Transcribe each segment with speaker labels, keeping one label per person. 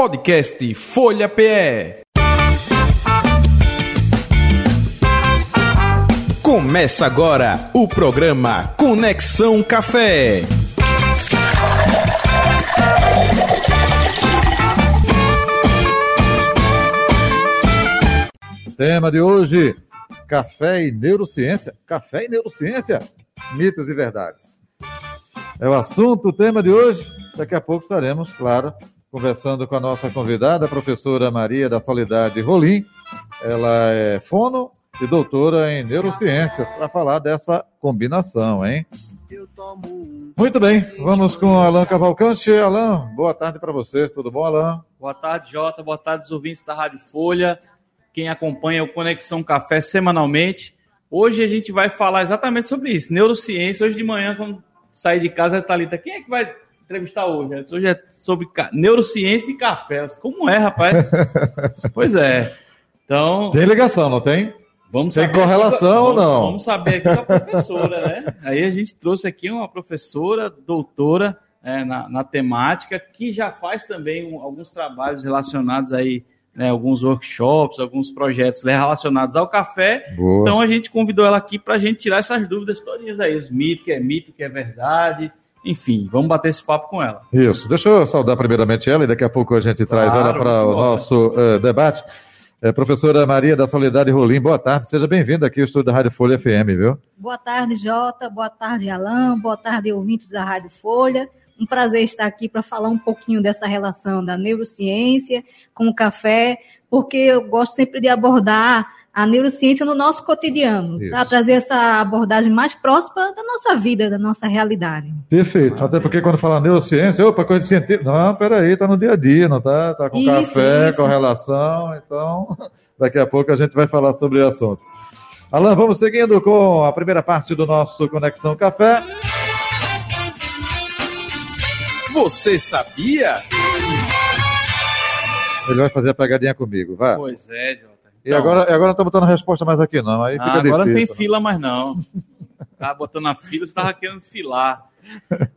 Speaker 1: Podcast Folha PE. Começa agora o programa Conexão Café.
Speaker 2: Tema de hoje: café e neurociência. Café e neurociência? Mitos e verdades. É o assunto, o tema de hoje. Daqui a pouco estaremos, claro, conversando com a nossa convidada, a professora Maria da Solidade Rolim. Ela é fono e doutora em neurociências, para falar dessa combinação, hein? Muito bem, vamos com Alan Cavalcante. Alan, boa tarde para você, tudo bom, Alan?
Speaker 3: Boa tarde, Jota, boa tarde, os ouvintes da Rádio Folha, quem acompanha o Conexão Café semanalmente. Hoje a gente vai falar exatamente sobre isso, neurociência. Hoje de manhã, quando sair de casa, a Thalita, quem é que vai entrevistar hoje? Hoje é sobre neurociência e café. Como é, rapaz? pois é. Então.
Speaker 2: Tem ligação, não tem?
Speaker 3: Vamos
Speaker 2: tem correlação ou não?
Speaker 3: Vamos saber aqui com a professora, né? Aí a gente trouxe aqui uma professora, doutora é, na, na, temática, que já faz também um, alguns trabalhos relacionados aí, né, alguns workshops, alguns projetos relacionados ao café. Boa. Então a gente convidou ela aqui para a gente tirar essas dúvidas todas aí, os mitos, que é mito, que é verdade. Enfim, vamos bater esse papo com ela.
Speaker 2: Isso. Deixa eu saudar primeiramente ela e daqui a pouco a gente claro, traz ela para o nosso uh, debate. É, professora Maria da Soledade Rolim, boa tarde, seja bem-vinda aqui ao estúdio da Rádio Folha FM, viu?
Speaker 4: Boa tarde, Jota, boa tarde, Alain, boa tarde, ouvintes da Rádio Folha. Um prazer estar aqui para falar um pouquinho dessa relação da neurociência com o café, porque eu gosto sempre de abordar a neurociência no nosso cotidiano, para trazer essa abordagem mais próxima da nossa vida, da nossa realidade.
Speaker 2: Perfeito, até porque quando fala neurociência, opa, coisa de científico, não, peraí, está no dia a dia, não está tá com isso, café, isso. com relação, então daqui a pouco a gente vai falar sobre o assunto. Alan, vamos seguindo com a primeira parte do nosso Conexão Café.
Speaker 1: Você sabia?
Speaker 2: Ele vai fazer a pegadinha comigo, vai.
Speaker 3: Pois é, João.
Speaker 2: E agora, agora não estou botando resposta mais aqui, não. Aí fica ah,
Speaker 3: agora não tem fila mais, não. Tava botando a fila, você estava querendo filar.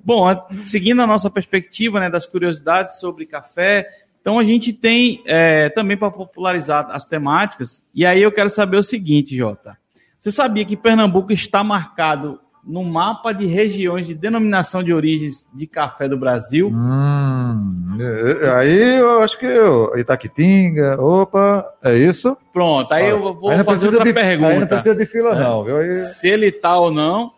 Speaker 3: Bom, seguindo a nossa perspectiva né, das curiosidades sobre café, então a gente tem é, também para popularizar as temáticas, e aí eu quero saber o seguinte, Jota. Você sabia que Pernambuco está marcado no mapa de regiões de denominação de origens de café do Brasil.
Speaker 2: Hum, é, aí eu acho que eu, Itaquitinga, opa, é isso?
Speaker 3: Pronto, aí eu vou aí fazer outra
Speaker 2: de,
Speaker 3: pergunta. Aí
Speaker 2: não precisa de fila, é. não, viu? Aí...
Speaker 3: Se ele está ou não.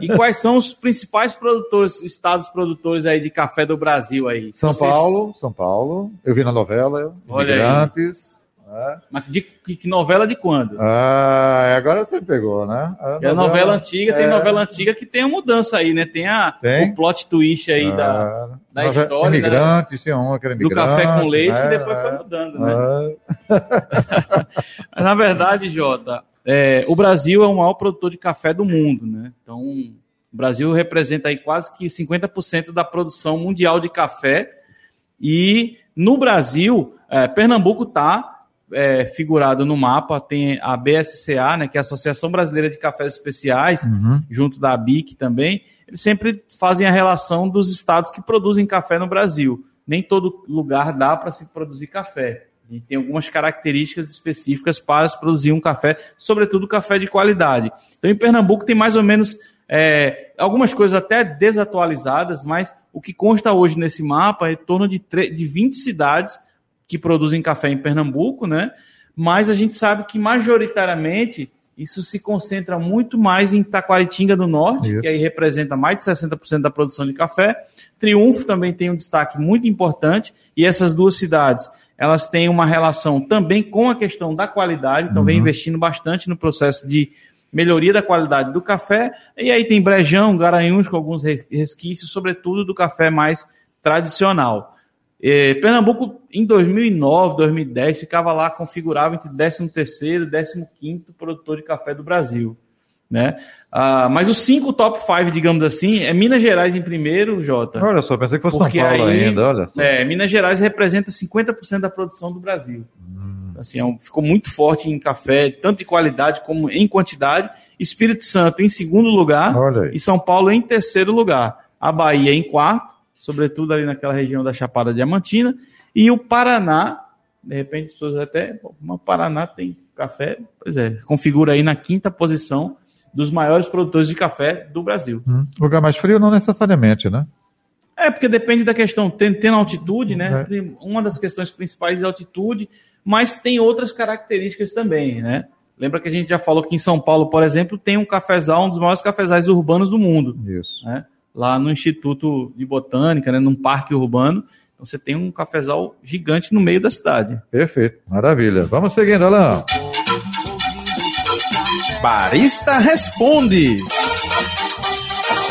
Speaker 3: e quais são os principais produtores, estados produtores aí de café do Brasil aí?
Speaker 2: São Vocês... Paulo, São Paulo. Eu vi na novela, Olha Imigrantes.
Speaker 3: É. Mas de, que novela de quando?
Speaker 2: Ah, agora você pegou, né?
Speaker 3: A novela, é a novela antiga, é... tem novela antiga que tem a mudança aí, né? Tem, a, tem? o plot twist aí ah, da, da história.
Speaker 2: Né? Imigrantes, tinha um que era imigrante.
Speaker 3: Do café com leite, né? que depois foi mudando, né? Ah. Mas, na verdade, Jota, é, o Brasil é o maior produtor de café do mundo, né? Então, o Brasil representa aí quase que 50% da produção mundial de café. E no Brasil, é, Pernambuco está é, figurado no mapa, tem a BSCA, né, que é a Associação Brasileira de Cafés Especiais, uhum. junto da ABIC também, eles sempre fazem a relação dos estados que produzem café no Brasil. Nem todo lugar dá para se produzir café. E tem algumas características específicas para se produzir um café, sobretudo café de qualidade. Então, em Pernambuco tem mais ou menos é, algumas coisas até desatualizadas, mas o que consta hoje nesse mapa é em torno de, de 20 cidades que produzem café em Pernambuco, né? Mas a gente sabe que majoritariamente isso se concentra muito mais em Taquaritinga do Norte, isso. que aí representa mais de 60% da produção de café. Triunfo também tem um destaque muito importante, e essas duas cidades, elas têm uma relação também com a questão da qualidade, então uhum. vem investindo bastante no processo de melhoria da qualidade do café. E aí tem Brejão, Garanhuns com alguns resquícios, sobretudo do café mais tradicional. É, Pernambuco, em 2009, 2010, ficava lá configurado entre 13º e 15º produtor de café do Brasil. Né? Ah, mas os cinco top 5, digamos assim, é Minas Gerais em primeiro, Jota.
Speaker 2: Olha só, pensei que fosse São Paulo aí, ainda, olha só.
Speaker 3: É, Minas Gerais representa 50% da produção do Brasil. Hum. Assim, é um, ficou muito forte em café, tanto em qualidade como em quantidade. Espírito Santo em segundo lugar e São Paulo em terceiro lugar. A Bahia em quarto sobretudo ali naquela região da Chapada Diamantina. E o Paraná, de repente as pessoas até, o Paraná tem café, pois é, configura aí na quinta posição dos maiores produtores de café do Brasil.
Speaker 2: Hum. Lugar mais frio não necessariamente, né?
Speaker 3: É, porque depende da questão, tendo, tendo altitude, né? É. Uma das questões principais é a altitude, mas tem outras características também, né? Lembra que a gente já falou que em São Paulo, por exemplo, tem um cafezal, um dos maiores cafezais urbanos do mundo.
Speaker 2: Isso.
Speaker 3: Né? Lá no Instituto de Botânica, né, num parque urbano. Então você tem um cafezal gigante no meio da cidade.
Speaker 2: Perfeito, maravilha. Vamos seguindo, Alain.
Speaker 1: Barista Responde.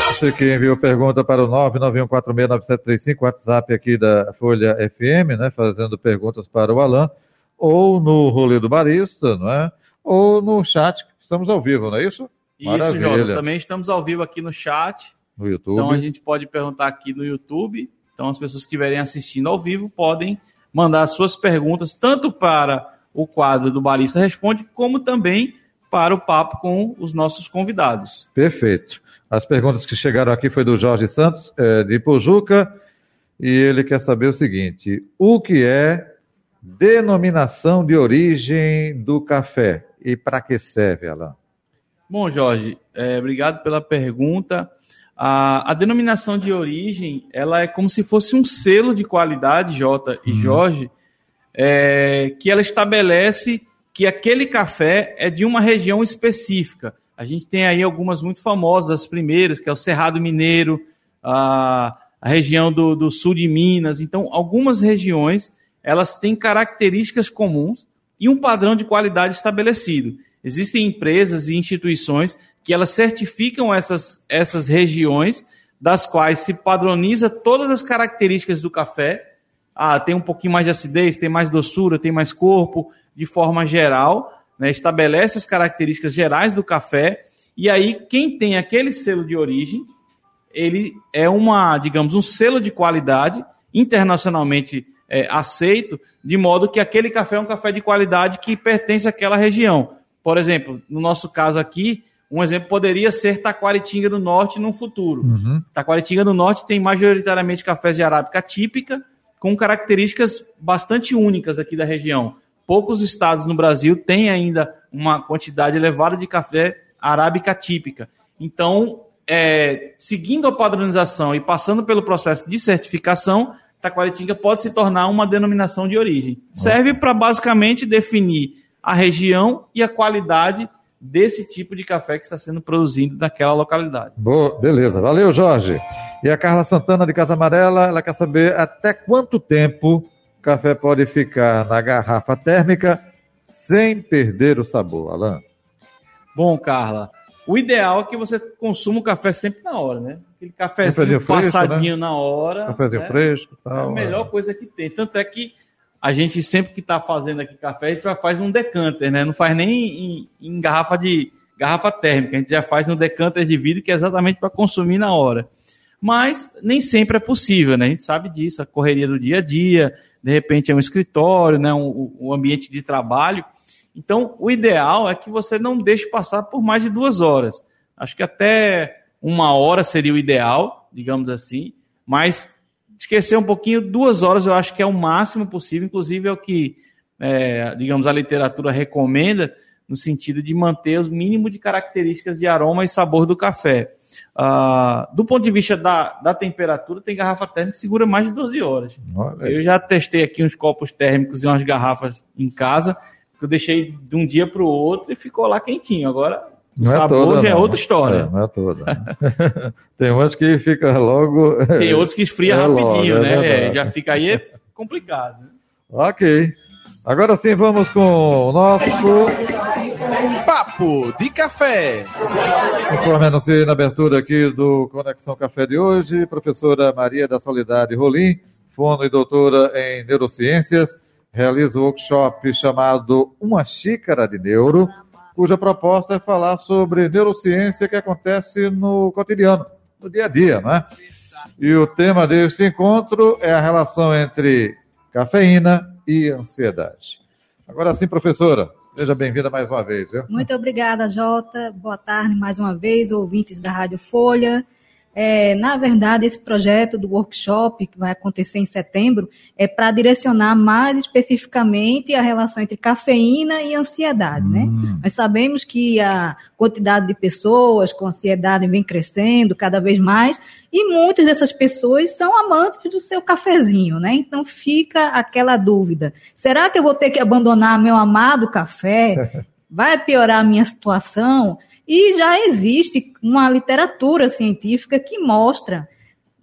Speaker 2: Você que enviou pergunta para o 991469735, WhatsApp aqui da Folha FM, né, fazendo perguntas para o Alain, ou no rolê do barista, não é? Ou no chat, estamos ao vivo, não é isso?
Speaker 3: Isso, Jota, também estamos ao vivo aqui no chat.
Speaker 2: No YouTube.
Speaker 3: Então a gente pode perguntar aqui no YouTube. Então as pessoas que estiverem assistindo ao vivo podem mandar suas perguntas tanto para o quadro do Barista Responde, como também para o papo com os nossos convidados.
Speaker 2: Perfeito. As perguntas que chegaram aqui foi do Jorge Santos, é, de Pojuca, e ele quer saber o seguinte: o que é denominação de origem do café e para que serve ela?
Speaker 3: Bom, Jorge, é, obrigado pela pergunta. A, a, denominação de origem, ela é como se fosse um selo de qualidade, Jota e uhum. Jorge, é, que ela estabelece que aquele café é de uma região específica. A gente tem aí algumas muito famosas, as primeiras, que é o Cerrado Mineiro, a, a região do, do sul de Minas. Então, algumas regiões, elas têm características comuns e um padrão de qualidade estabelecido. Existem empresas e instituições que elas certificam essas, essas regiões, das quais se padroniza todas as características do café. Ah, tem um pouquinho mais de acidez, tem mais doçura, tem mais corpo, de forma geral, né, estabelece as características gerais do café, e aí quem tem aquele selo de origem, ele é uma, digamos, um selo de qualidade internacionalmente é, aceito, de modo que aquele café é um café de qualidade que pertence àquela região. Por exemplo, no nosso caso aqui, um exemplo poderia ser Taquaritinga do Norte no futuro. Uhum. Taquaritinga do Norte tem majoritariamente cafés de arábica típica, com características bastante únicas aqui da região poucos estados no Brasil têm ainda uma quantidade elevada de café arábica típica. Então, é, seguindo a padronização e passando pelo processo de certificação, Taquaritinga pode se tornar uma denominação de origem. Serve para basicamente definir a região e a qualidade desse tipo de café que está sendo produzido naquela localidade.
Speaker 2: Boa, beleza. Valeu, Jorge. E a Carla Santana de Casa Amarela, ela quer saber até quanto tempo o café pode ficar na garrafa térmica sem perder o sabor, Alain?
Speaker 3: Bom, Carla, o ideal é que você consuma o café sempre na hora, né? Aquele cafezinho fresco, passadinho né? na hora.
Speaker 2: Cafézinho né? fresco.
Speaker 3: Tal, é a melhor é. coisa que tem. Tanto é que a gente sempre que está fazendo aqui café, a gente já faz um decanter, né? Não faz nem em, em garrafa de garrafa térmica, a gente já faz no decanter de vidro que é exatamente para consumir na hora. Mas nem sempre é possível, né? A gente sabe disso, a correria do dia a dia, de repente é um escritório, né, um, um ambiente de trabalho. Então, o ideal é que você não deixe passar por mais de duas horas. Acho que até uma hora seria o ideal, digamos assim, mas esquecer um pouquinho, duas horas eu acho que é o máximo possível, inclusive é o que, é, digamos, a literatura recomenda, no sentido de manter o mínimo de características de aroma e sabor do café. Uh, do ponto de vista da, da temperatura, tem garrafa térmica que segura mais de 12 horas. Olha. Eu já testei aqui uns copos térmicos e umas garrafas em casa, que eu deixei de um dia para o outro e ficou lá quentinho. Agora, o não é sabor é toda, já é outra história. É,
Speaker 2: não é toda. tem umas que fica logo.
Speaker 3: Tem outros que esfria é rapidinho, logo, é né? já fica aí é complicado.
Speaker 2: Ok. Agora sim, vamos com o nosso
Speaker 1: Papo de Café.
Speaker 2: Conforme anunciei na abertura aqui do Conexão Café de hoje, professora Maria da Solidade Rolim, fono e doutora em neurociências, realiza um workshop chamado Uma Xícara de Neuro, cuja proposta é falar sobre neurociência que acontece no cotidiano, no dia a dia, né? E o tema deste encontro é a relação entre cafeína e ansiedade. Agora sim, professora, seja bem-vinda mais uma vez. Viu?
Speaker 4: Muito obrigada, Jota. Boa tarde mais uma vez, ouvintes da Rádio Folha. É, na verdade, esse projeto do workshop, que vai acontecer em setembro, é para direcionar mais especificamente a relação entre cafeína e ansiedade. Né? Hum. Né? Nós sabemos que a quantidade de pessoas com ansiedade vem crescendo cada vez mais, e muitas dessas pessoas são amantes do seu cafezinho, né? Então fica aquela dúvida: será que eu vou ter que abandonar meu amado café? Vai piorar a minha situação? E já existe uma literatura científica que mostra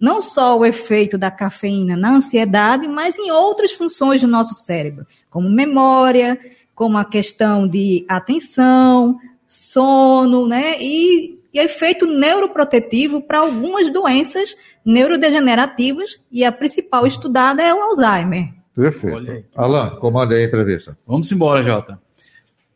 Speaker 4: não só o efeito da cafeína na ansiedade, mas em outras funções do nosso cérebro, como memória, como a questão de atenção, sono, né? E, e efeito neuroprotetivo para algumas doenças neurodegenerativas, e a principal estudada é o Alzheimer.
Speaker 2: Perfeito. Alan, comanda aí a entrevista.
Speaker 3: Vamos embora, Jota.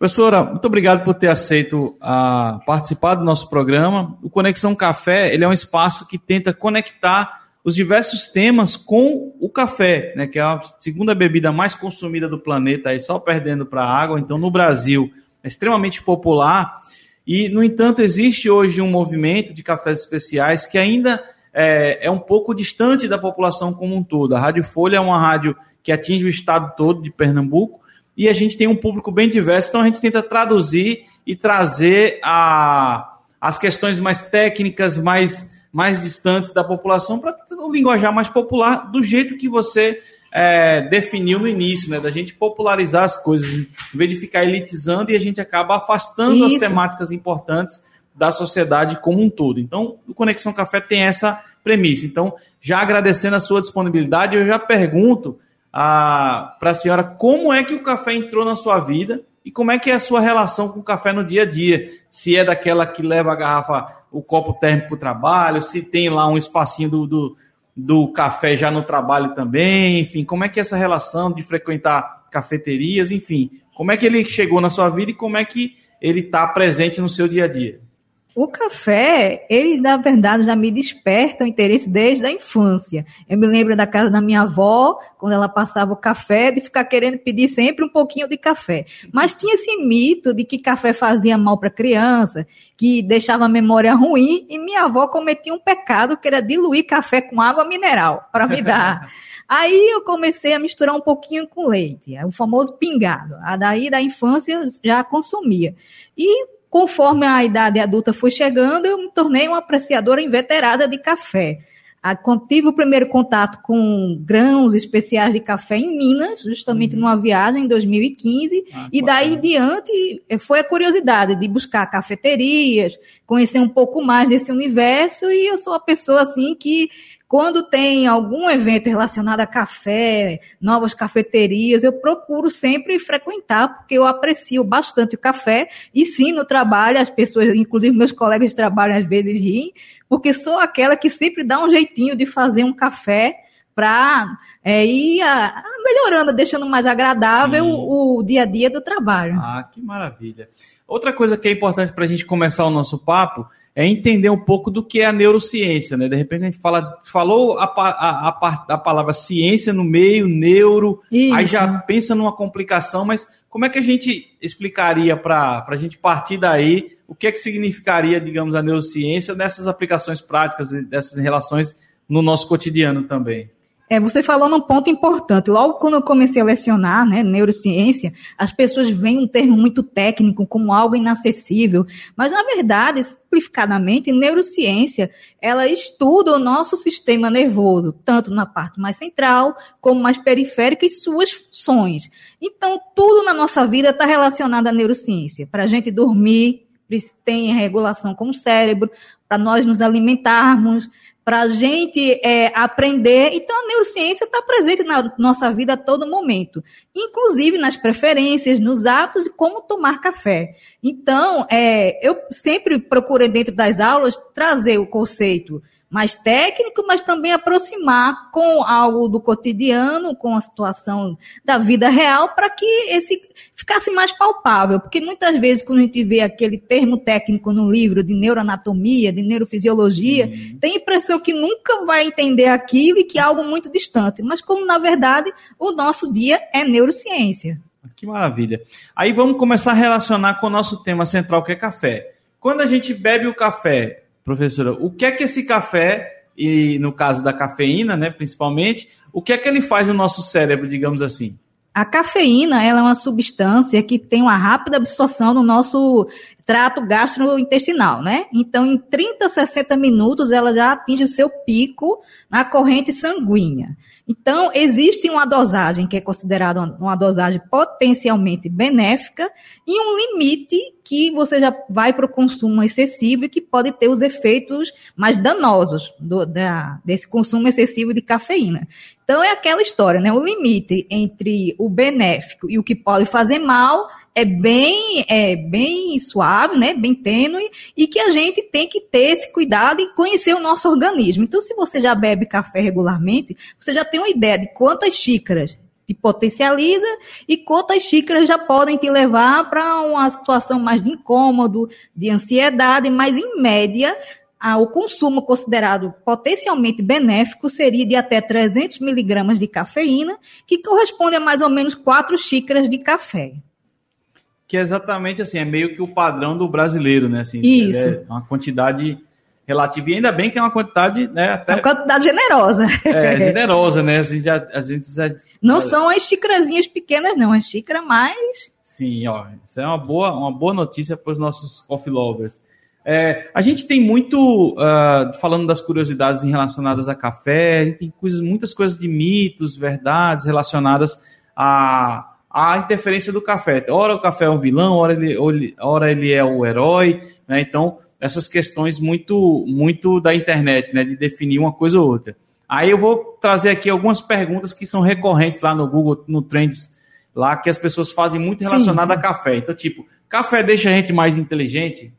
Speaker 3: Professora, muito obrigado por ter aceito a participar do nosso programa. O Conexão Café ele é um espaço que tenta conectar os diversos temas com o café, né, que é a segunda bebida mais consumida do planeta, aí só perdendo para a água. Então, no Brasil, é extremamente popular. E, no entanto, existe hoje um movimento de cafés especiais que ainda é, é um pouco distante da população como um todo. A Rádio Folha é uma rádio que atinge o estado todo de Pernambuco e a gente tem um público bem diverso, então a gente tenta traduzir e trazer a, as questões mais técnicas, mais, mais distantes da população para um linguajar mais popular, do jeito que você é, definiu no início, né? Da gente popularizar as coisas, em vez de ficar elitizando e a gente acaba afastando Isso. as temáticas importantes da sociedade como um todo. Então, o Conexão Café tem essa premissa. Então, já agradecendo a sua disponibilidade, eu já pergunto para a senhora como é que o café entrou na sua vida e como é que é a sua relação com o café no dia a dia. Se é daquela que leva a garrafa, o copo térmico para o trabalho, se tem lá um espacinho do, do, do, café já no trabalho também, enfim, como é que é essa relação de frequentar cafeterias, enfim, como é que ele chegou na sua vida e como é que ele está presente no seu dia a dia?
Speaker 4: O café, ele na verdade já me desperta o interesse desde a infância. Eu me lembro da casa da minha avó, quando ela passava o café, de ficar querendo pedir sempre um pouquinho de café. Mas tinha esse mito de que café fazia mal para criança, que deixava a memória ruim, e minha avó cometia um pecado que era diluir café com água mineral para me dar. Aí eu comecei a misturar um pouquinho com leite, o famoso pingado. A daí da infância eu já consumia. E Conforme a idade adulta foi chegando, eu me tornei uma apreciadora inveterada de café. Tive o primeiro contato com grãos especiais de café em Minas, justamente uhum. numa viagem em 2015, ah, e daí em diante eh, foi a curiosidade de buscar cafeterias, conhecer um pouco mais desse universo, e eu sou uma pessoa assim que quando tem algum evento relacionado a café, novas cafeterias, eu procuro sempre frequentar, porque eu aprecio bastante o café. E sim, no trabalho, as pessoas, inclusive meus colegas de trabalho, às vezes riem, porque sou aquela que sempre dá um jeitinho de fazer um café para é, ir a, a melhorando, deixando mais agradável o, o, dia a dia do trabalho.
Speaker 3: Ah, que maravilha. Outra coisa que é importante para a gente começar o nosso papo é entender um pouco do que é a neurociência, né? De repente a gente fala, falou a, a, a, a palavra ciência no meio, neuro, Isso. aí já pensa numa complicação, mas como é que a gente explicaria para a gente partir daí o que é que significaria, digamos, a neurociência nessas aplicações práticas, dessas relações no nosso cotidiano também?
Speaker 4: É, você falou num ponto importante. Logo quando eu comecei a lecionar né, neurociência, as pessoas veem um termo muito técnico como algo inacessível. Mas, na verdade, simplificadamente, neurociência, ela estuda o nosso sistema nervoso, tanto na parte mais central, como mais periférica e suas funções. Então, tudo na nossa vida está relacionado à neurociência. Para a gente dormir, tem regulação com o cérebro, para nós nos alimentarmos, para a gente é, aprender. Então, a neurociência está presente na nossa vida a todo momento, inclusive nas preferências, nos hábitos e como tomar café. Então, é, eu sempre procurei, dentro das aulas, trazer o conceito mais técnico, mas também aproximar com algo do cotidiano, com a situação da vida real, para que esse ficasse mais palpável. Porque muitas vezes, quando a gente vê aquele termo técnico no livro de neuroanatomia, de neurofisiologia, uhum. tem a impressão que nunca vai entender aquilo e que é algo muito distante. Mas como, na verdade, o nosso dia é neurociência.
Speaker 3: Que maravilha. Aí vamos começar a relacionar com o nosso tema central, que é café. Quando a gente bebe o café, professora, o que é que esse café, e no caso da cafeína, né, principalmente, o que é que ele faz no nosso cérebro, digamos assim?
Speaker 4: A cafeína ela é uma substância que tem uma rápida absorção no nosso trato gastrointestinal, né? Então, em 30, 60 minutos, ela já atinge o seu pico na corrente sanguínea. Então, existe uma dosagem que é considerada uma dosagem potencialmente benéfica e um limite que você já vai para o consumo excessivo e que pode ter os efeitos mais danosos do, da, desse consumo excessivo de cafeína. Então, é aquela história, né? O limite entre o benéfico e o que pode fazer mal é bem, é bem suave, né? Bem tênue, e que a gente tem que ter esse cuidado e conhecer o nosso organismo. Então, se você já bebe café regularmente, você já tem uma ideia de quantas xícaras te potencializa e quantas xícaras já podem te levar para uma situação mais de incômodo, de ansiedade, mas em média, o consumo considerado potencialmente benéfico seria de até 300 miligramas de cafeína, que corresponde a mais ou menos 4 xícaras de café
Speaker 3: que é exatamente assim, é meio que o padrão do brasileiro, né? Assim,
Speaker 4: Isso.
Speaker 3: É uma quantidade relativa, e ainda bem que é uma quantidade, né? Até,
Speaker 4: uma quantidade generosa.
Speaker 3: É, generosa, né? Assim, já, a gente já,
Speaker 4: não são as xícarazinhas pequenas, não, as xícaras mais.
Speaker 3: Sim, ó, isso é uma boa, uma boa notícia para os nossos coffee lovers. É, a gente tem muito, uh, falando das curiosidades relacionadas a café, a gente tem coisas, muitas coisas de mitos, verdades relacionadas a a interferência do café. Ora o café é um vilão, ora ele, ora ele é o herói, né? Então, essas questões muito, muito da internet, né? De definir uma coisa ou outra. Aí eu vou trazer aqui algumas perguntas que são recorrentes lá no Google, no Trends, lá que as pessoas fazem muito sim. a café. Então, tipo, café deixa a gente mais inteligente?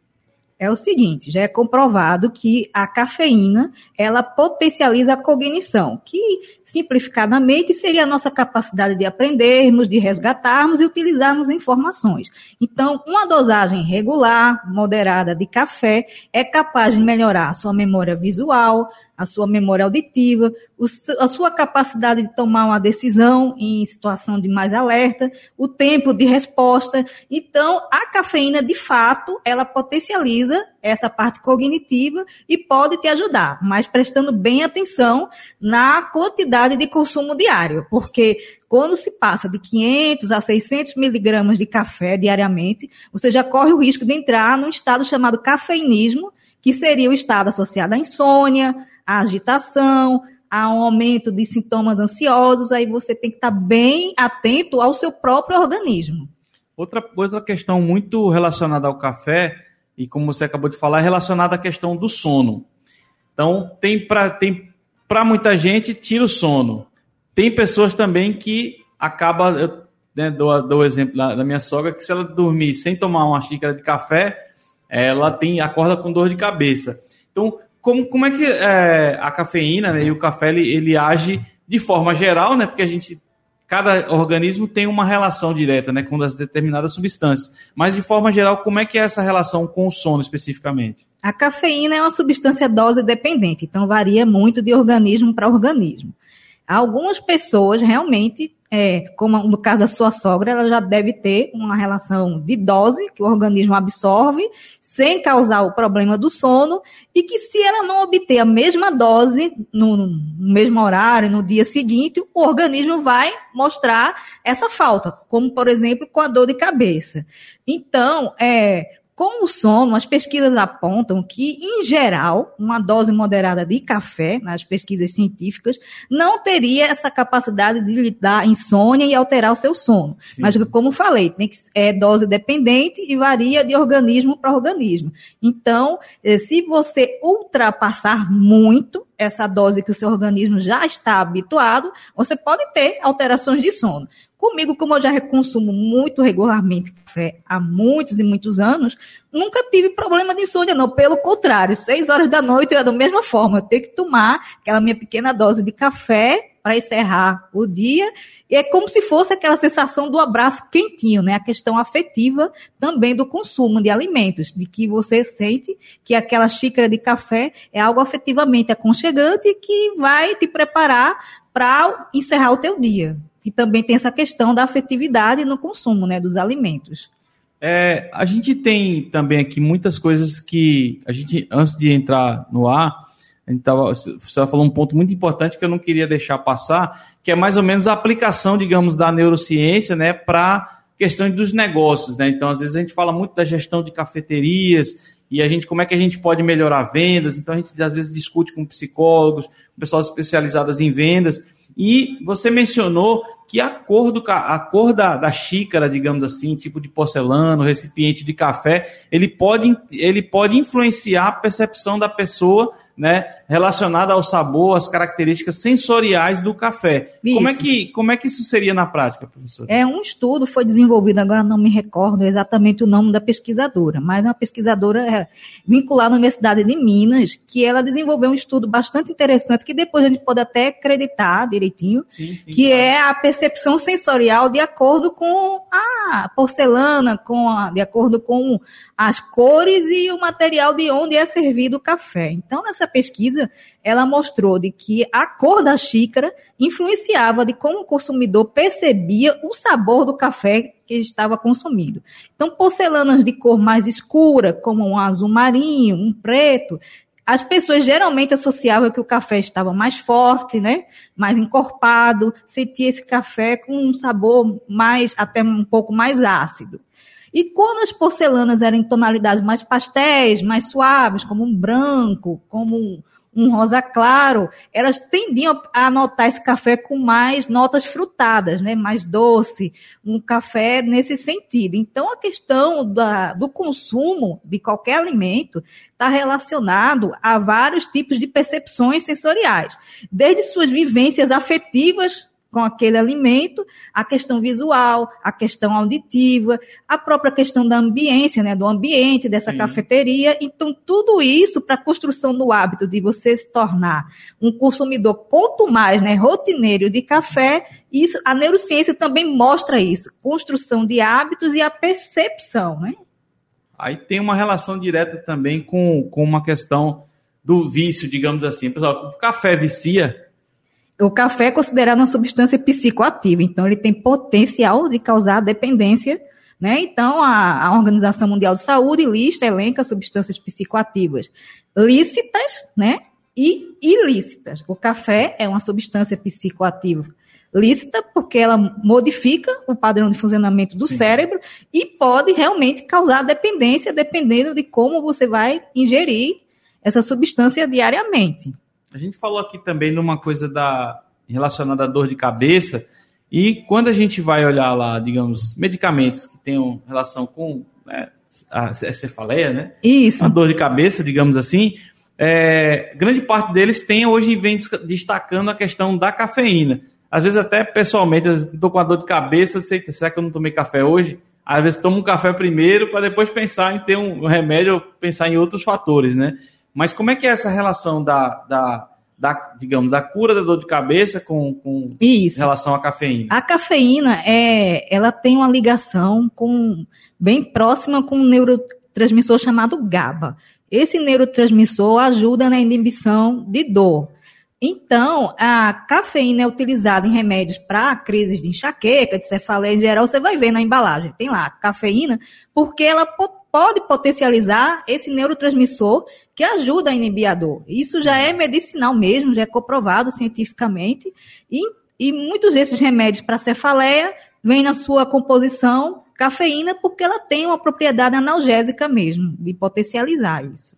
Speaker 4: É o seguinte, já é comprovado que a cafeína, ela potencializa a cognição, que simplificadamente seria a nossa capacidade de aprendermos, de resgatarmos e utilizarmos informações. Então, uma dosagem regular, moderada de café é capaz de melhorar a sua memória visual, a sua memória auditiva, a sua capacidade de tomar uma decisão em situação de mais alerta, o tempo de resposta. Então, a cafeína, de fato, ela potencializa essa parte cognitiva e pode te ajudar, mas prestando bem atenção na quantidade de consumo diário, porque quando se passa de 500 a 600 miligramas de café diariamente, você já corre o risco de entrar num estado chamado cafeinismo, que seria o estado associado à insônia, a agitação, a um aumento de sintomas ansiosos, aí você tem que estar bem atento ao seu próprio organismo.
Speaker 3: Outra, outra questão muito relacionada ao café, e como você acabou de falar, é relacionada à questão do sono. Então, tem para tem muita gente, tira o sono. Tem pessoas também que acaba, eu né, dou o exemplo da, da, minha sogra, que se ela dormir sem tomar uma xícara de café, ela tem acorda com dor de cabeça. Então, como, como é que é, a cafeína né, e o café ele, ele age de forma geral, né? Porque a gente cada organismo tem uma relação direta né, com as determinadas substâncias. Mas, de forma geral, como é que é essa relação com o sono especificamente?
Speaker 4: A cafeína é uma substância dose dependente, então varia muito de organismo para organismo. Algumas pessoas realmente é, como no caso da sua sogra, ela já deve ter uma relação de dose que o organismo absorve, sem causar o problema do sono, e que se ela não obter a mesma dose no, no mesmo horário, no dia seguinte, o organismo vai mostrar essa falta, como por exemplo com a dor de cabeça. Então, é, com o sono, as pesquisas apontam que, em geral, uma dose moderada de café, nas pesquisas científicas, não teria essa capacidade de lhe dar insônia e alterar o seu sono. Sim. Mas, como falei, tem que, é dose dependente e varia de organismo para organismo. Então, eh, se você ultrapassar muito essa dose que o seu organismo já está habituado, você pode ter alterações de sono. Comigo, como eu já consumo muito regularmente café há muitos e muitos anos, nunca tive problema de insônia, não. Pelo contrário, seis horas da noite é da mesma forma. Eu tenho que tomar aquela minha pequena dose de café para encerrar o dia. E é como se fosse aquela sensação do abraço quentinho, né? A questão afetiva também do consumo de alimentos, de que você sente que aquela xícara de café é algo afetivamente aconchegante que vai te preparar para encerrar o teu dia. E também tem essa questão da afetividade no consumo né, dos alimentos.
Speaker 3: É, a gente tem também aqui muitas coisas que a gente, antes de entrar no ar, a gente tava, você falou um ponto muito importante que eu não queria deixar passar, que é mais ou menos a aplicação, digamos, da neurociência, né, para questão dos negócios, né? Então, às vezes a gente fala muito da gestão de cafeterias e a gente como é que a gente pode melhorar vendas. Então, a gente às vezes discute com psicólogos, pessoas especializadas em vendas. E você mencionou que a cor, do, a cor da, da xícara, digamos assim, tipo de porcelana, recipiente de café, ele pode, ele pode influenciar a percepção da pessoa né, relacionada ao sabor, às características sensoriais do café. Como é, que, como é que isso seria na prática, professor?
Speaker 4: É um estudo foi desenvolvido, agora não me recordo exatamente o nome da pesquisadora, mas é uma pesquisadora é, vinculada à Universidade de Minas, que ela desenvolveu um estudo bastante interessante, que depois a gente pode até acreditar direitinho, sim, sim, que claro. é a percepção sensorial de acordo com a porcelana, com a, de acordo com as cores e o material de onde é servido o café. Então, nessa pesquisa, ela mostrou de que a cor da xícara influenciava de como o consumidor percebia o sabor do café que estava consumindo. Então, porcelanas de cor mais escura, como um azul marinho, um preto, as pessoas geralmente associavam que o café estava mais forte, né? Mais encorpado, sentia esse café com um sabor mais, até um pouco mais ácido. E quando as porcelanas eram em tonalidades mais pastéis, mais suaves, como um branco, como um, um rosa claro, elas tendiam a notar esse café com mais notas frutadas, né? mais doce, um café nesse sentido. Então, a questão da, do consumo de qualquer alimento está relacionado a vários tipos de percepções sensoriais, desde suas vivências afetivas com aquele alimento, a questão visual, a questão auditiva, a própria questão da ambiência, né, do ambiente dessa Sim. cafeteria. Então, tudo isso para a construção do hábito de você se tornar um consumidor, quanto mais né, rotineiro de café, isso, a neurociência também mostra isso, construção de hábitos e a percepção, né?
Speaker 3: Aí tem uma relação direta também com, com uma questão do vício, digamos assim. Pessoal, o café vicia,
Speaker 4: o café é considerado uma substância psicoativa, então ele tem potencial de causar dependência, né? Então a, a Organização Mundial de Saúde lista, elenca substâncias psicoativas lícitas, né? E ilícitas. O café é uma substância psicoativa lícita porque ela modifica o padrão de funcionamento do Sim. cérebro e pode realmente causar dependência dependendo de como você vai ingerir essa substância diariamente.
Speaker 3: A gente falou aqui também numa coisa da relacionada à dor de cabeça, e quando a gente vai olhar lá, digamos, medicamentos que tenham relação com né, a cefaleia, né?
Speaker 4: Isso.
Speaker 3: A dor de cabeça, digamos assim, é, grande parte deles tem hoje vem destacando a questão da cafeína. Às vezes até pessoalmente, eu estou com a dor de cabeça, sei, será que eu não tomei café hoje? Às vezes tomo um café primeiro para depois pensar em ter um remédio, pensar em outros fatores, né? Mas como é que é essa relação da, da, da digamos, da cura da dor de cabeça com, com
Speaker 4: Isso.
Speaker 3: relação à cafeína?
Speaker 4: A cafeína é, ela tem uma ligação com bem próxima com um neurotransmissor chamado GABA. Esse neurotransmissor ajuda na inibição de dor. Então, a cafeína é utilizada em remédios para crises de enxaqueca, de cefaleia em geral, você vai ver na embalagem, tem lá cafeína, porque ela pode potencializar esse neurotransmissor que ajuda a inibir a dor. Isso já é medicinal mesmo, já é comprovado cientificamente. E, e muitos desses remédios para cefaleia vêm na sua composição cafeína porque ela tem uma propriedade analgésica mesmo, de potencializar isso.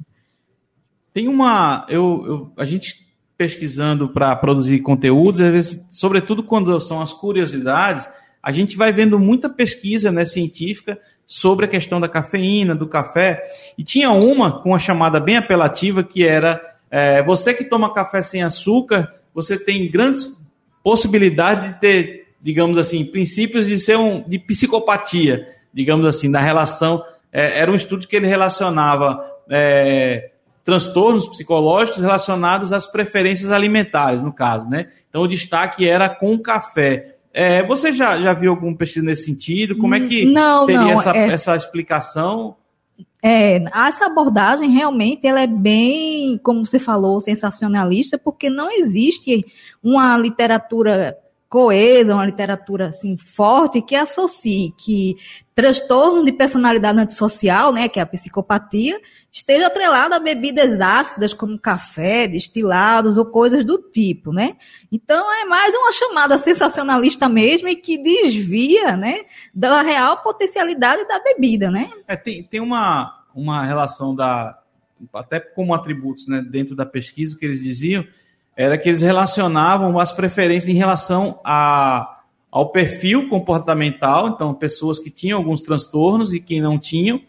Speaker 3: Tem uma. Eu, eu a gente pesquisando para produzir conteúdos, às vezes, sobretudo quando são as curiosidades, a gente vai vendo muita pesquisa né, científica sobre a questão da cafeína, do café. E tinha uma com uma chamada bem apelativa que era é, você que toma café sem açúcar, você tem grandes possibilidades de ter, digamos assim, princípios de ser um de psicopatia, digamos assim, na relação. É, era um estudo que ele relacionava é, transtornos psicológicos relacionados às preferências alimentares, no caso, né? Então o destaque era com o café. É, você já, já viu algum pesquisa nesse sentido? Como é que
Speaker 4: não,
Speaker 3: teria
Speaker 4: não,
Speaker 3: essa,
Speaker 4: é...
Speaker 3: essa explicação?
Speaker 4: É, essa abordagem realmente ela é bem, como você falou, sensacionalista, porque não existe uma literatura coesa, uma literatura assim forte que associe que transtorno de personalidade antissocial, né, que é a psicopatia, esteja atrelado a bebidas ácidas como café, destilados ou coisas do tipo, né? Então é mais uma chamada sensacionalista mesmo e que desvia, né, da real potencialidade da bebida, né?
Speaker 3: É, tem, tem uma, uma relação da até como atributos, né, dentro da pesquisa que eles diziam era que eles relacionavam as preferências em relação a, ao perfil comportamental, então pessoas que tinham alguns transtornos e que não tinham,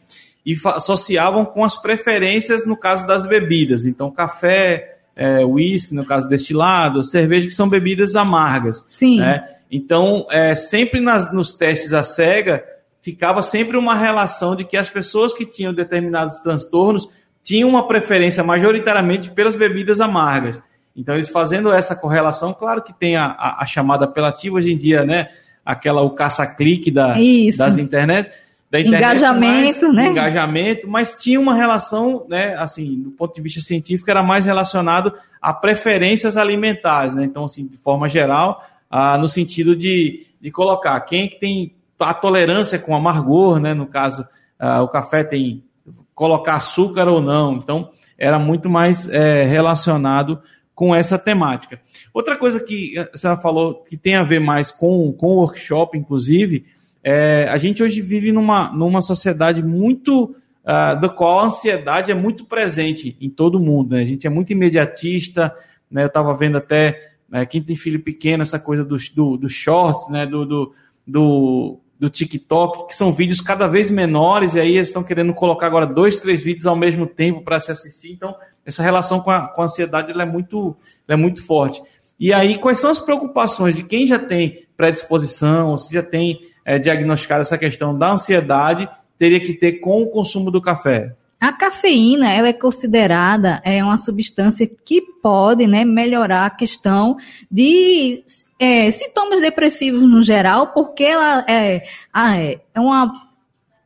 Speaker 3: e associavam com as preferências no caso das bebidas. Então, café, é, uísque, no caso destilado, cerveja, que são bebidas amargas.
Speaker 4: Sim.
Speaker 3: Né? Então, é, sempre nas, nos testes à cega, ficava sempre uma relação de que as pessoas que tinham determinados transtornos tinham uma preferência majoritariamente pelas bebidas amargas. Então, eles fazendo essa correlação, claro que tem a, a, a chamada apelativa hoje em dia, né? Aquela, o caça-clique da, das internet. Da internet,
Speaker 4: engajamento,
Speaker 3: mas,
Speaker 4: né?
Speaker 3: Engajamento, mas tinha uma relação, né? Assim, do ponto de vista científico, era mais relacionado a preferências alimentares, né? Então, assim, de forma geral, ah, no sentido de, de colocar quem é que tem a tolerância com amargor, né? No caso, ah, o café tem colocar açúcar ou não. Então, era muito mais é, relacionado com essa temática. Outra coisa que a senhora falou que tem a ver mais com, o workshop, inclusive, é, a gente hoje vive numa, numa sociedade muito uh, da qual a ansiedade é muito presente em todo mundo. Né? A gente é muito imediatista, né? eu estava vendo até né, quem tem filho pequeno, essa coisa dos do, do shorts, né? do, do, do do TikTok, que são vídeos cada vez menores, e aí eles estão querendo colocar agora dois, três vídeos ao mesmo tempo para se assistir. Então, essa relação com a, com a ansiedade ela é, muito, ela é muito forte. E aí, quais são as preocupações de quem já tem predisposição, ou se já tem é, diagnosticado essa questão da ansiedade, teria que ter com o consumo do café?
Speaker 4: A cafeína, ela é considerada é uma substância que pode né, melhorar a questão de é, sintomas depressivos no geral, porque ela é, é, é uma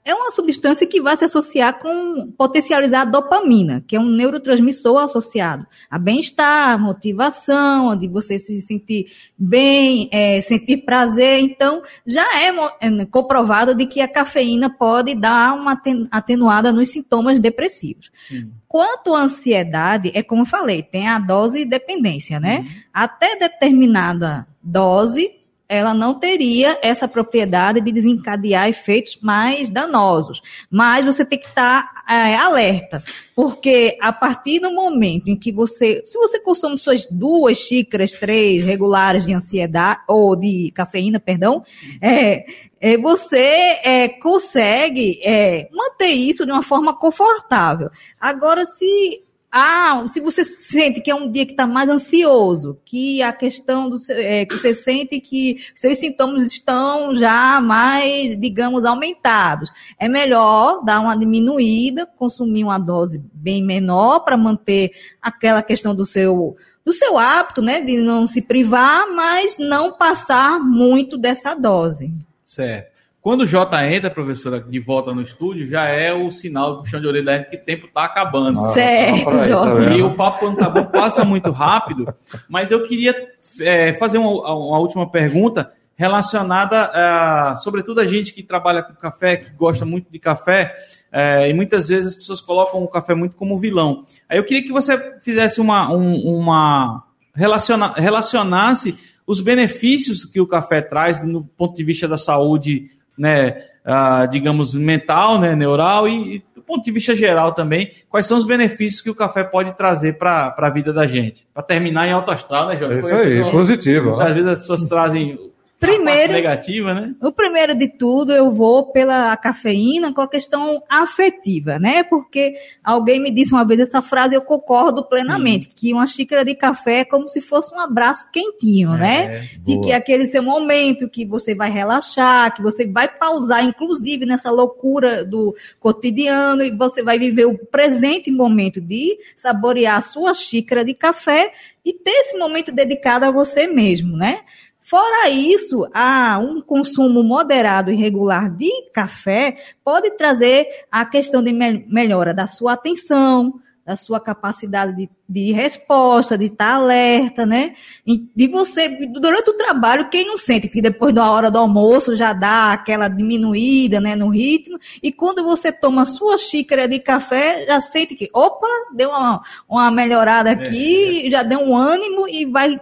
Speaker 4: é uma substância que vai se associar com potencializar a dopamina, que é um neurotransmissor associado a bem-estar, motivação, de você se sentir bem, é, sentir prazer. Então, já é, é comprovado de que a cafeína pode dar uma atenuada nos sintomas depressivos. Sim. Quanto à ansiedade, é como eu falei, tem a dose dependência, né? Uhum. Até determinada dose, ela não teria essa propriedade de desencadear efeitos mais danosos. Mas você tem que estar é, alerta, porque a partir do momento em que você, se você consome suas duas xícaras, três regulares de ansiedade, ou de cafeína, perdão, é, é, você é, consegue é, manter isso de uma forma confortável. Agora, se ah, se você sente que é um dia que está mais ansioso, que a questão do seu, é, que você sente que seus sintomas estão já mais, digamos, aumentados, é melhor dar uma diminuída, consumir uma dose bem menor para manter aquela questão do seu do seu hábito, né, de não se privar, mas não passar muito dessa dose.
Speaker 3: Certo. Quando o Jota entra, professora, de volta no estúdio, já é o sinal do puxão de orelha que o tempo está acabando.
Speaker 4: certo, aí, Jota.
Speaker 3: Tá e o papo, quando tá bom, passa muito rápido. Mas eu queria é, fazer uma, uma, última pergunta relacionada, a, sobretudo, a gente que trabalha com café, que gosta muito de café, é, e muitas vezes as pessoas colocam o café muito como vilão. Aí eu queria que você fizesse uma, um, uma relaciona, relacionasse os benefícios que o café traz no ponto de vista da saúde né, uh, digamos, mental, né, neural e, e, do ponto de vista geral também, quais são os benefícios que o café pode trazer para a vida da gente. Para terminar em alto astral, né, Jorge?
Speaker 2: É isso aí, positivo.
Speaker 3: Às vezes as pessoas trazem
Speaker 4: primeiro,
Speaker 3: negativa, né?
Speaker 4: O primeiro de tudo, eu vou pela cafeína com a questão afetiva, né? Porque alguém me disse uma vez essa frase, eu concordo plenamente, Sim. que uma xícara de café é como se fosse um abraço quentinho, é, né? De que aquele seu momento que você vai relaxar, que você vai pausar, inclusive nessa loucura do cotidiano, e você vai viver o presente momento de saborear a sua xícara de café e ter esse momento dedicado a você mesmo, né? Fora isso, há um consumo moderado e regular de café pode trazer a questão de melhora da sua atenção, da sua capacidade de, de resposta, de estar alerta, né? E de você, durante o trabalho, quem não sente que depois da hora do almoço já dá aquela diminuída, né, no ritmo, e quando você toma sua xícara de café, já sente que, opa, deu uma, uma melhorada aqui, é. já deu um ânimo e vai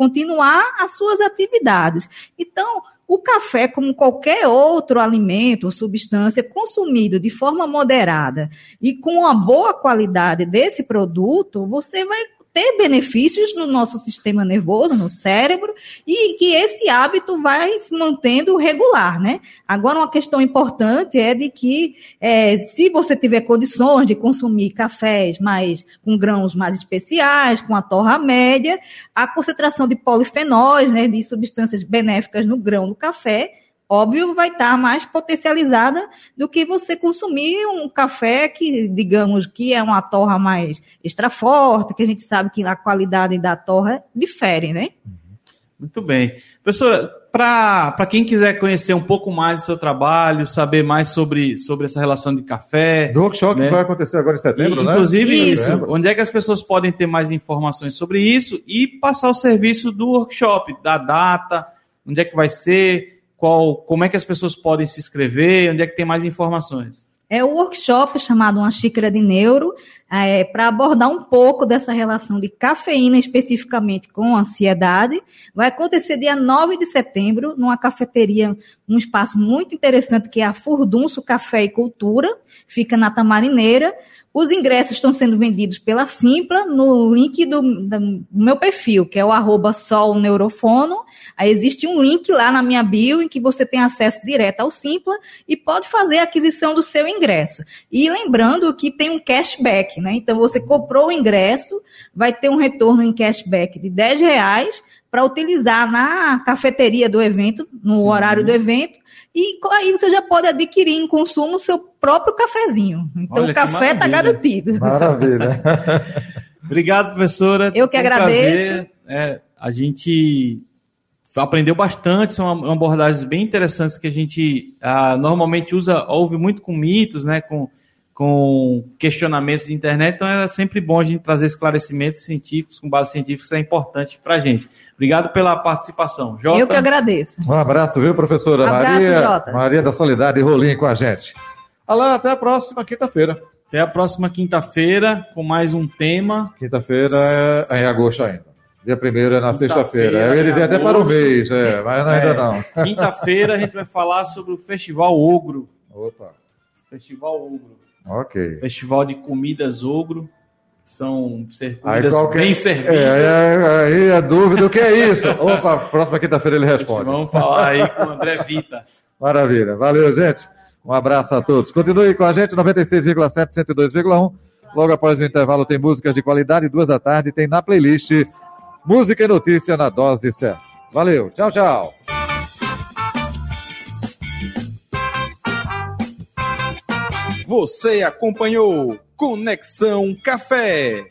Speaker 4: continuar as suas atividades. Então, o café, como qualquer outro alimento ou substância consumido de forma moderada e com uma boa qualidade desse produto, você vai ter benefícios no nosso sistema nervoso, no cérebro, e que esse hábito vai se mantendo regular, né? Agora, uma questão importante é de que, é, se você tiver condições de consumir cafés mais, com grãos mais especiais, com a torra média, a concentração de polifenóis, né, de substâncias benéficas no grão do café, óbvio, vai estar mais potencializada do que você consumir um café que, digamos, que é uma torra mais extra forte, que a gente sabe que a qualidade da torra difere, né?
Speaker 3: Muito bem. Professora, para quem quiser conhecer um pouco mais do seu trabalho, saber mais sobre, sobre essa relação de café.
Speaker 2: Do workshop né? que vai acontecer agora em setembro,
Speaker 3: e,
Speaker 2: né?
Speaker 3: Inclusive isso. isso. Onde é que as pessoas podem ter mais informações sobre isso e passar o serviço do workshop, da data, onde é que vai ser, qual, como é que as pessoas podem se inscrever, onde é que tem mais informações?
Speaker 4: É o workshop chamado Uma Xícara de Neuro, é, para abordar um pouco dessa relação de cafeína especificamente com ansiedade. Vai acontecer dia 9 de setembro, numa cafeteria, um espaço muito interessante que é a Furdunço Café e Cultura, fica na Tamarineira. Os ingressos estão sendo vendidos pela Simpla no link do, do meu perfil, que é o arroba solneurofono. Aí existe um link lá na minha bio em que você tem acesso direto ao Simpla e pode fazer a aquisição do seu ingresso. E lembrando que tem um cashback, né? Então você comprou o ingresso, vai ter um retorno em cashback de 10 reais para utilizar na cafeteria do evento, no Sim. horário do evento, e aí você já pode adquirir em consumo o seu próprio cafezinho. Então Olha, o café está garantido.
Speaker 2: Maravilha.
Speaker 3: Obrigado, professora.
Speaker 4: Eu que Foi agradeço.
Speaker 3: Um é, a gente aprendeu bastante, são abordagens bem interessantes que a gente ah, normalmente usa, ouve muito com mitos, né, com, com questionamentos de internet, então é sempre bom a gente trazer esclarecimentos científicos, com base científica, isso é importante para a gente. Obrigado pela participação.
Speaker 4: Jota. Eu que agradeço.
Speaker 2: Um abraço, viu, professora? Um abraço, Maria, Jota. Maria da Solidariedade Rolim com a gente. Alá, até a próxima quinta-feira.
Speaker 3: Até a próxima quinta-feira com mais um tema.
Speaker 2: Quinta-feira é em agosto ainda. Dia primeiro é na sexta-feira. Eu ia dizer até para o mês, é, mas ainda é, não.
Speaker 3: Quinta-feira a gente vai falar sobre o Festival Ogro.
Speaker 2: Opa.
Speaker 3: Festival Ogro.
Speaker 2: Ok.
Speaker 3: Festival de comidas Ogro são comidas qualquer... bem servidas.
Speaker 2: É, aí a dúvida, o que é isso? Opa, próxima quinta-feira ele responde.
Speaker 3: Vamos falar aí com o André Vita.
Speaker 2: Maravilha. Valeu, gente. Um abraço a todos. Continue com a gente, 96,7, 102,1. Logo após o intervalo tem músicas de qualidade, duas da tarde tem na playlist Música e Notícia na Dose Certa. Valeu, tchau, tchau.
Speaker 1: Você acompanhou Conexão Café.